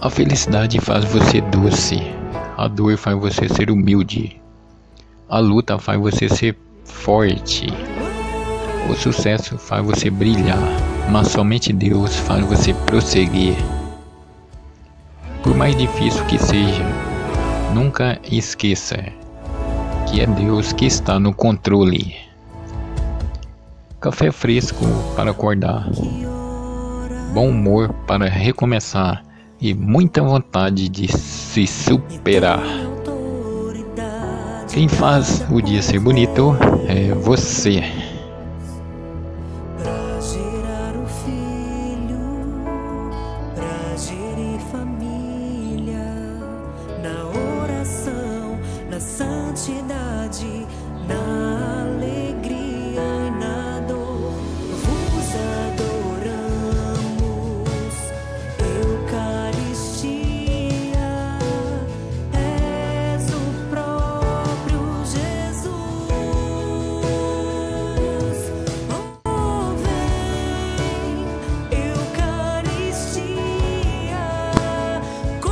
A felicidade faz você doce, a dor faz você ser humilde, a luta faz você ser forte, o sucesso faz você brilhar, mas somente Deus faz você prosseguir. Por mais difícil que seja, nunca esqueça que é Deus que está no controle. Café fresco para acordar, bom humor para recomeçar e muita vontade de se superar. Quem faz o dia ser bonito é você. na santidade.